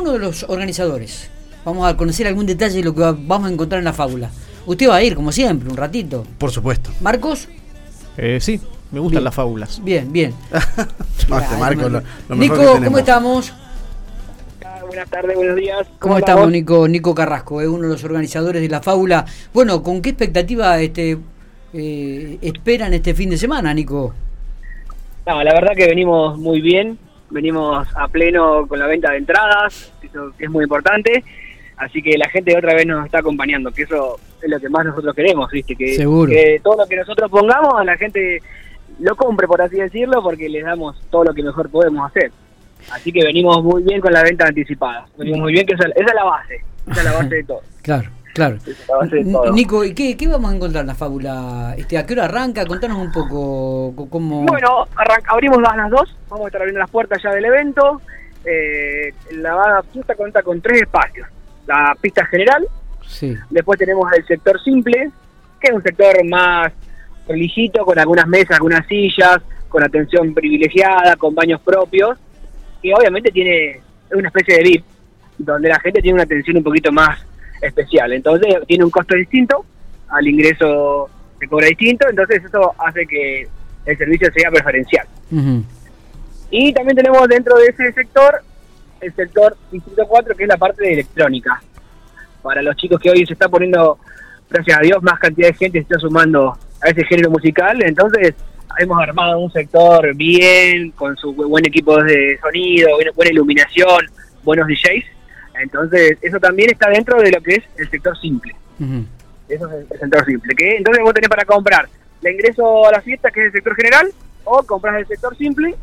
uno de los organizadores. Vamos a conocer algún detalle de lo que vamos a encontrar en la fábula. Usted va a ir, como siempre, un ratito. Por supuesto. ¿Marcos? Eh, sí, me gustan Bien. las fábulas. Bien, bien. No, Marco, lo- lo mejor Nico, que. ¿cómo estamos? Ah, Buenas tardes, buenos días. ¿Cómo estamos, Nico? Nico Carrasco, es uno de los organizadores de la fábula. Bueno, ¿con qué expectativa este, eh, esperan este fin de semana, Nico? No, la verdad que venimos muy bien, venimos a pleno con la venta de entradas, eso es muy importante, así que la gente otra vez nos está acompañando, que eso es lo que más nosotros queremos, ¿viste? Que, Seguro. que todo lo que nosotros pongamos a la gente lo compre, por así decirlo, porque les damos todo lo que mejor podemos hacer. Así que venimos muy bien con la venta anticipada, venimos muy bien, que esa, esa es la base, esa es la base de todo. Claro, claro. Nico, ¿y qué, qué vamos a encontrar en la fábula? Este, ¿A qué hora arranca? Contanos un poco co- cómo... Bueno, abrimos a las dos, vamos a estar abriendo las puertas ya del evento. Eh, la fiesta cuenta con tres espacios. La pista general, Sí, después tenemos el sector simple, que es un sector más religito, con algunas mesas, algunas sillas, con atención privilegiada, con baños propios, que obviamente tiene es una especie de VIP, donde la gente tiene una atención un poquito más especial. Entonces tiene un costo distinto, al ingreso se cobra distinto, entonces eso hace que el servicio sea preferencial. Y también tenemos dentro de ese sector el sector Distrito 4, que es la parte de electrónica. Para los chicos que hoy se está poniendo, gracias a Dios, más cantidad de gente se está sumando a ese género musical. Entonces, hemos armado un sector bien, con su bu- buen equipo de sonido, buena iluminación, buenos DJs. Entonces, eso también está dentro de lo que es el sector simple. Eso es el sector simple. Que entonces vos tenés para comprar el ingreso a la fiesta, que es el sector general, o compras el sector simple,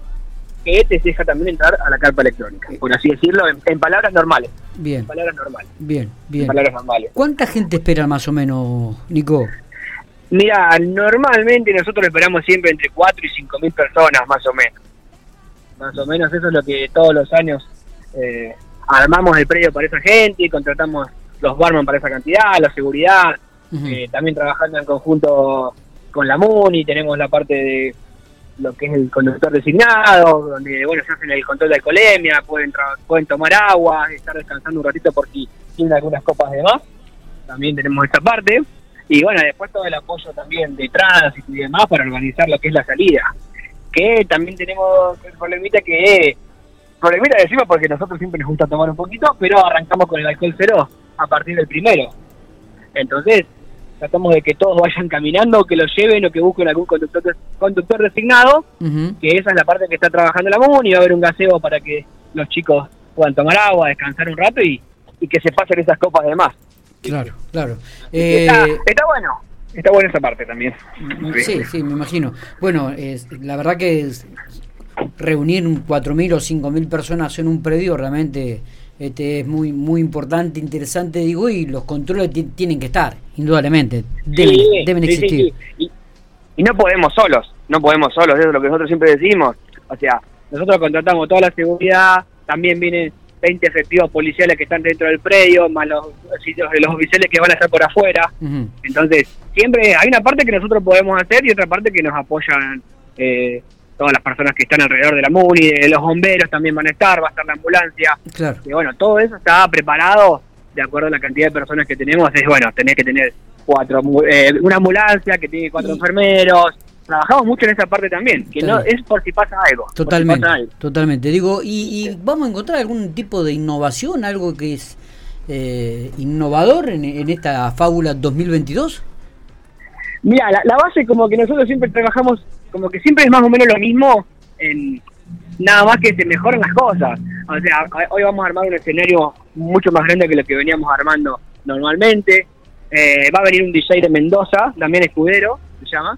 que te deja también entrar a la carpa electrónica. Por así decirlo, en, en palabras normales. Bien, En palabras normales. bien, En bien. palabras normales. ¿Cuánta gente espera más o menos, Nico? Mira, normalmente nosotros esperamos siempre entre 4 y 5 mil personas, más o menos. Más o menos eso es lo que todos los años eh, armamos el predio para esa gente, contratamos los barman para esa cantidad, la seguridad. Eh, también trabajando en conjunto con la MUNI, tenemos la parte de lo que es el conductor designado, donde bueno se hacen el control de alcoholemia, pueden pueden tomar agua, estar descansando un ratito por si tienen algunas copas de más, también tenemos esa parte, y bueno, después todo el apoyo también de tránsito y demás para organizar lo que es la salida, que también tenemos el problemita que, problemita decimos porque nosotros siempre nos gusta tomar un poquito, pero arrancamos con el alcohol cero a partir del primero, entonces tratamos de que todos vayan caminando, que los lleven o que busquen algún conductor, conductor designado, que esa es la parte que está trabajando la MUNI, va a haber un gaseo para que los chicos puedan tomar agua, descansar un rato y, y que se pasen esas copas de más. Claro, claro. está, Eh, está bueno, está buena esa parte también. sí, sí, me imagino. Bueno, es, la verdad que es- reunir 4.000 o 5.000 personas en un predio realmente este, es muy muy importante, interesante, digo, y los controles ti- tienen que estar, indudablemente. Deben, Sí, deben sí, existir. sí. Y, y no podemos solos, no podemos solos, eso es lo que nosotros siempre decimos. O sea, nosotros contratamos toda la seguridad, también vienen 20 efectivos policiales que están dentro del predio, más los, oficiales que van a estar por afuera. Entonces, siempre hay una parte que nosotros podemos hacer y otra parte que nos apoyan eh, todas las personas que están alrededor de la MUNI, de los bomberos también van a estar, va a estar la ambulancia. Claro. Y bueno, todo eso está preparado de acuerdo a la cantidad de personas que tenemos. Es bueno, tenés que tener cuatro, eh, una ambulancia que tiene cuatro Y- enfermeros. Trabajamos mucho en esa parte también, que no es por si pasa algo. si Totalmente, pasa algo. totalmente. Digo, y, y vamos a encontrar algún tipo de innovación, algo que es eh, innovador en, en esta fábula 2022. Mira, la, la base como que nosotros siempre trabajamos, como que siempre es más o menos lo mismo, en nada más que se mejoran las cosas. O sea, hoy vamos a armar un escenario mucho más grande que lo que veníamos armando normalmente. Eh, va a venir un DJ de Mendoza, también escudero, se llama.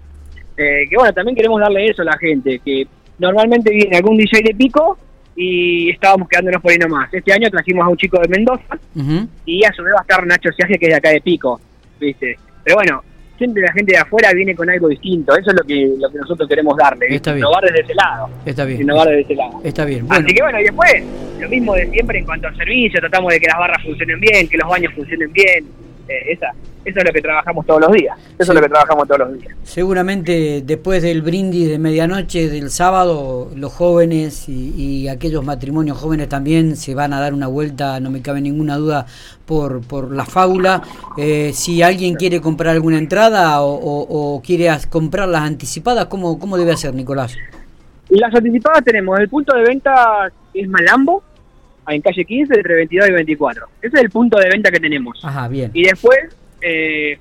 Eh, que bueno, también queremos darle eso a la gente, que normalmente viene algún DJ de pico y estábamos quedándonos por ahí nomás. Este año trajimos a un chico de Mendoza Ujú. y a su vez va a estar Nacho Siaje, que es de acá de Pico, ¿viste? Pero bueno, siempre la gente de afuera viene con algo distinto, eso es lo que lo que nosotros queremos darle. Está bien. innovar desde ese lado, Está bien. innovar desde ese lado. Está bien. Bueno, Así que bueno, y después, lo mismo de siempre en cuanto al servicio, tratamos de que las barras funcionen bien, que los baños funcionen bien, Eh, esa, eso es lo que trabajamos todos los días. Eso Sí. es lo que trabajamos todos los días. Seguramente después del brindis de medianoche del sábado, los jóvenes y, y aquellos matrimonios jóvenes también se van a dar una vuelta, no me cabe ninguna duda, por, por la fábula. Eh, si alguien quiere comprar alguna entrada o, o- o quiere as- comprarlas anticipadas, ¿cómo, ¿cómo debe hacer, Nicolás? Las anticipadas tenemos el punto de venta es Malambo, en calle 15, entre 22 y 24. Ese es el punto de venta que tenemos. Ajá, bien. Y después, eh,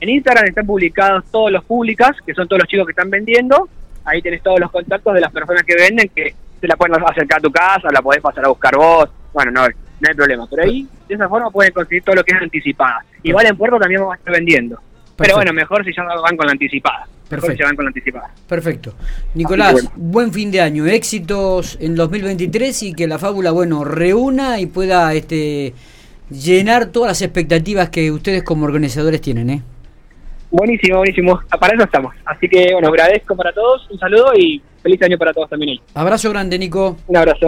en Instagram están publicados todos los públicas, que son todos los chicos que están vendiendo. Ahí tenés todos los contactos de las personas que venden, que se la pueden acercar a tu casa, la podés pasar a buscar vos. Bueno, no, no hay problema. Pero ahí, de esa forma, pueden conseguir todo lo que es anticipada. Igual en Puerto también vamos a estar vendiendo. Perfecto. Pero bueno, mejor si ya van con la anticipada. Perfecto. van con la anticipada. Perfecto. Nicolás, bueno. buen fin de año, éxitos en 2023 y que la fábula, bueno, reúna y pueda este llenar todas las expectativas que ustedes como organizadores tienen, ¿eh? Buenísimo, buenísimo. Para eso estamos. Así que, bueno, agradezco para todos. Un saludo y feliz año para todos también ahí. Abrazo grande, Nico. Un abrazo.